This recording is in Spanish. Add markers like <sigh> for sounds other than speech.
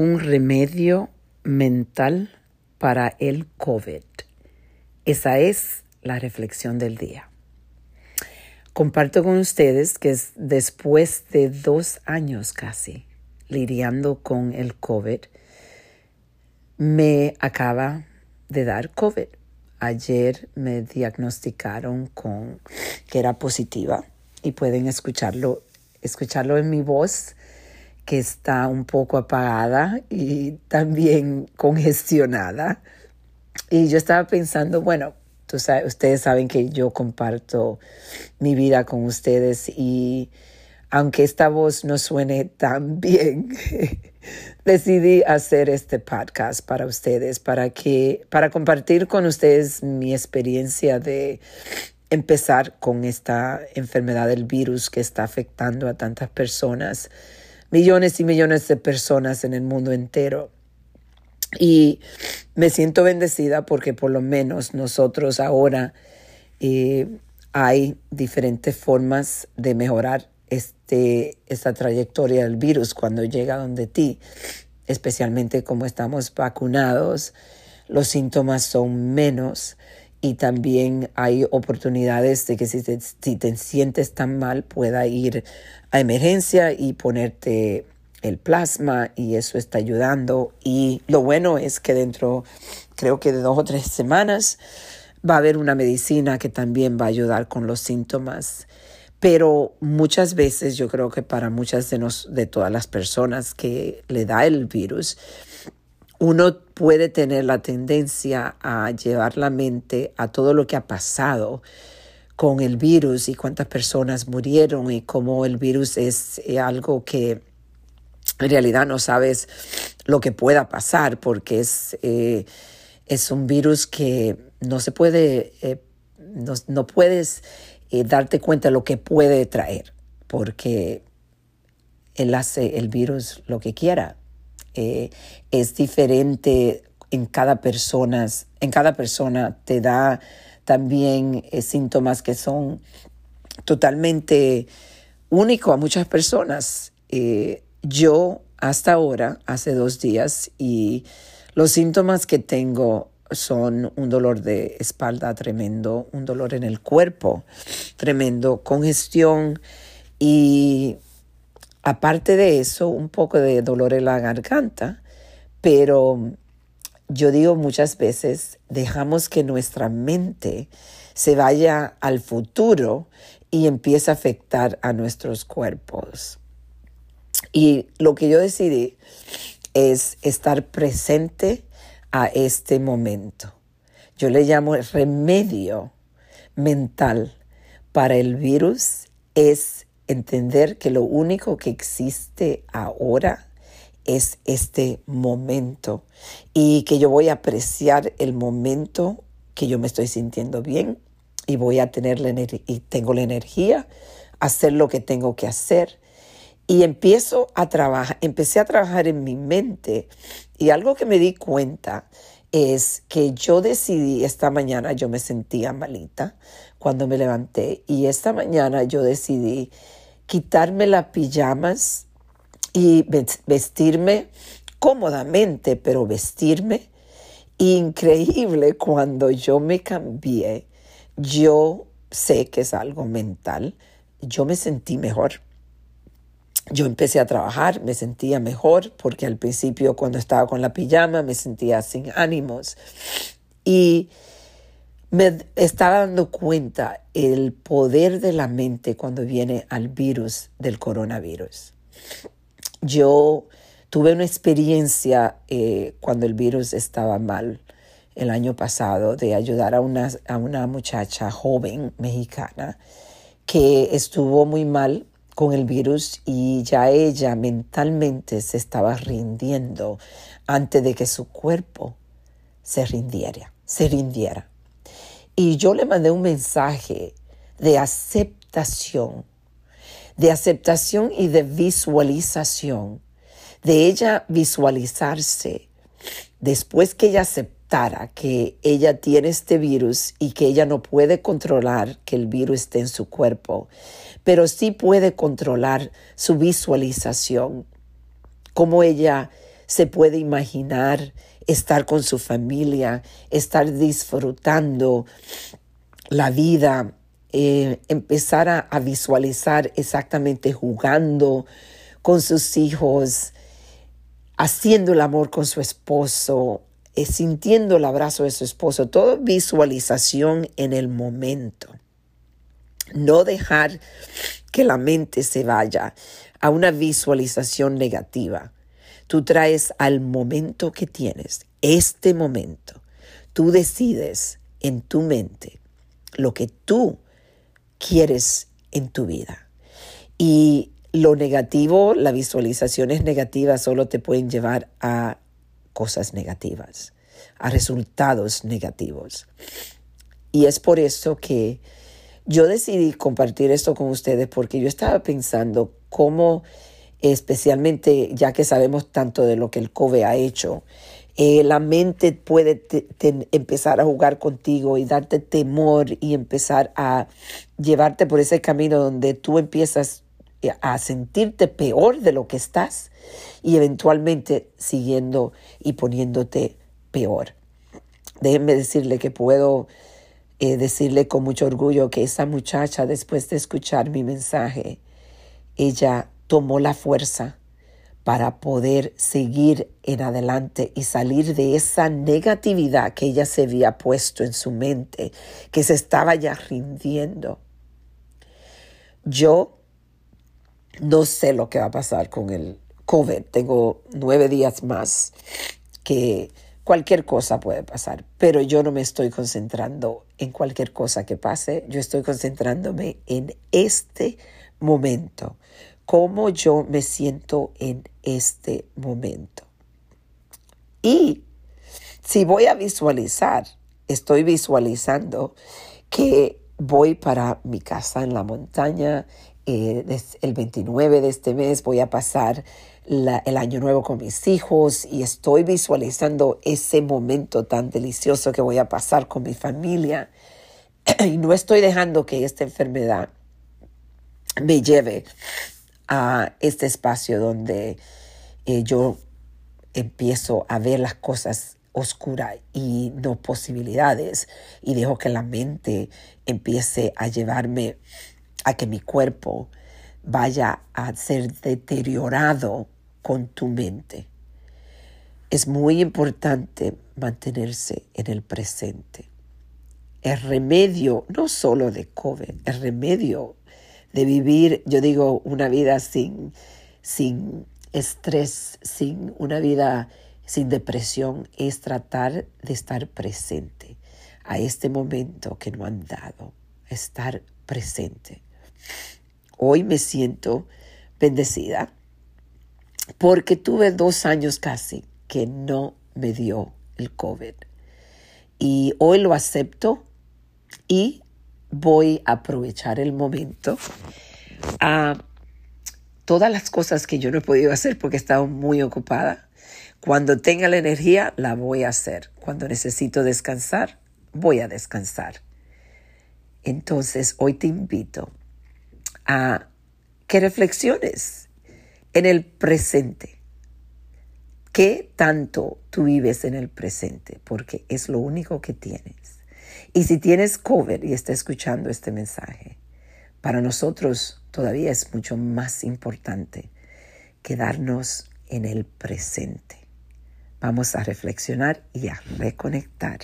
un remedio mental para el COVID? Esa es la reflexión del día. Comparto con ustedes que es después de dos años casi lidiando con el COVID, me acaba de dar COVID. Ayer me diagnosticaron con que era positiva y pueden escucharlo, escucharlo en mi voz que está un poco apagada y también congestionada. Y yo estaba pensando, bueno, ustedes saben que yo comparto mi vida con ustedes y aunque esta voz no suene tan <laughs> bien, decidí hacer este podcast para ustedes, para que, para compartir con ustedes mi experiencia de empezar con esta enfermedad del virus que está afectando a tantas personas millones y millones de personas en el mundo entero. Y me siento bendecida porque por lo menos nosotros ahora eh, hay diferentes formas de mejorar este, esta trayectoria del virus cuando llega donde ti, especialmente como estamos vacunados, los síntomas son menos y también hay oportunidades de que si te, si te sientes tan mal pueda ir a emergencia y ponerte el plasma y eso está ayudando. Y lo bueno es que dentro, creo que de dos o tres semanas, va a haber una medicina que también va a ayudar con los síntomas. Pero muchas veces yo creo que para muchas de, nos, de todas las personas que le da el virus, uno puede tener la tendencia a llevar la mente a todo lo que ha pasado con el virus y cuántas personas murieron y cómo el virus es eh, algo que en realidad no sabes lo que pueda pasar porque es, eh, es un virus que no se puede, eh, no, puedes darte cuenta de lo que puede traer porque él hace el virus lo que quiera. Es diferente en cada persona, en cada persona te da también eh, síntomas que son totalmente únicos a muchas personas. Eh, yo hasta ahora, hace dos días, y los síntomas que tengo son un dolor de espalda tremendo, un dolor en el cuerpo tremendo, congestión y aparte de eso, un poco de dolor en la garganta, pero yo digo muchas veces, dejamos que nuestra mente se vaya al futuro y empiece a afectar a nuestros cuerpos. Y lo que yo decidí es estar presente a este momento. Yo le llamo el remedio mental para el virus es entender que lo único que existe ahora es este momento y que yo voy a apreciar el momento que yo me estoy sintiendo bien y voy a tener la y tengo la energía, hacer lo que tengo que hacer. Y empiezo a trabajar, empecé a trabajar en mi mente y algo que me di cuenta es que yo decidí esta mañana, yo me sentía malita cuando me levanté y esta mañana yo decidí quitarme las pijamas y vestirme cómodamente, pero vestirme increíble cuando yo me cambié. Yo sé que es algo mental. Yo me sentí mejor. Yo empecé a trabajar, me sentía mejor porque al principio cuando estaba con la pijama me sentía sin ánimos. Y me estaba dando cuenta el poder de la mente cuando viene al virus del coronavirus. Yo tuve una experiencia eh, cuando el virus estaba mal el año pasado de ayudar a una, a una muchacha joven mexicana que estuvo muy mal con el virus y ya ella mentalmente se estaba rindiendo antes de que su cuerpo se rindiera, se rindiera. Y yo le mandé un mensaje de aceptación de aceptación y de visualización, de ella visualizarse después que ella aceptara que ella tiene este virus y que ella no puede controlar que el virus esté en su cuerpo, pero sí puede controlar su visualización, cómo ella se puede imaginar estar con su familia, estar disfrutando la vida, eh, empezar a, visualizar exactamente jugando con sus hijos, haciendo el amor con su esposo, eh, sintiendo el abrazo de su esposo, todo visualización en el momento. No dejar que la mente se vaya a una visualización negativa. Tú traes al momento que tienes, este momento. Tú decides en tu mente lo que tú quieres en tu vida. Y lo negativo, las visualizaciones negativas solo te pueden llevar a cosas negativas, a resultados negativos. Y es por eso que yo decidí compartir esto con ustedes porque yo estaba pensando cómo, especialmente ya que sabemos tanto de lo que el COVID ha hecho, eh, la mente puede empezar a jugar contigo y darte temor y empezar a llevarte por ese camino donde tú empiezas eh, a sentirte peor de lo que estás y eventualmente siguiendo y poniéndote peor. Déjenme decirle que puedo eh, decirle con mucho orgullo que esa muchacha, después de escuchar mi mensaje, ella tomó la fuerza para poder seguir en adelante y salir de esa negatividad que ella se había puesto en su mente, que se estaba ya rindiendo. Yo no sé lo que va a pasar con el COVID. Tengo nueve días más que cualquier cosa puede pasar, pero yo no me estoy concentrando en cualquier cosa que pase. Yo estoy concentrándome en este momento cómo yo me siento en este momento. Y si voy a visualizar, estoy visualizando que voy para mi casa en la montaña. Eh, el 29 de este mes voy a pasar el año nuevo con mis hijos y estoy visualizando ese momento tan delicioso que voy a pasar con mi familia. <clears throat> Y no estoy dejando que esta enfermedad me lleve a este espacio donde eh, yo empiezo a ver las cosas oscuras y no posibilidades y dejo que la mente empiece a llevarme a que mi cuerpo vaya a ser deteriorado con tu mente. Es muy importante mantenerse en el presente. El remedio, no solo de COVID, el remedio de vivir, yo digo, una vida sin, sin estrés, sin una vida sin depresión, es tratar de estar presente a este momento que no han dado, estar presente. Hoy me siento bendecida porque tuve dos años casi que no me dio el COVID. Y hoy lo acepto y voy a aprovechar el momento a todas las cosas que yo no he podido hacer porque he estado muy ocupada. Cuando tenga la energía, la voy a hacer. Cuando necesito descansar, voy a descansar. Entonces, hoy te invito a que reflexiones en el presente. ¿Qué tanto tú vives en el presente? Porque es lo único que tienes. Y si tienes COVID y está escuchando este mensaje, para nosotros todavía es mucho más importante quedarnos en el presente. Vamos a reflexionar y a reconectar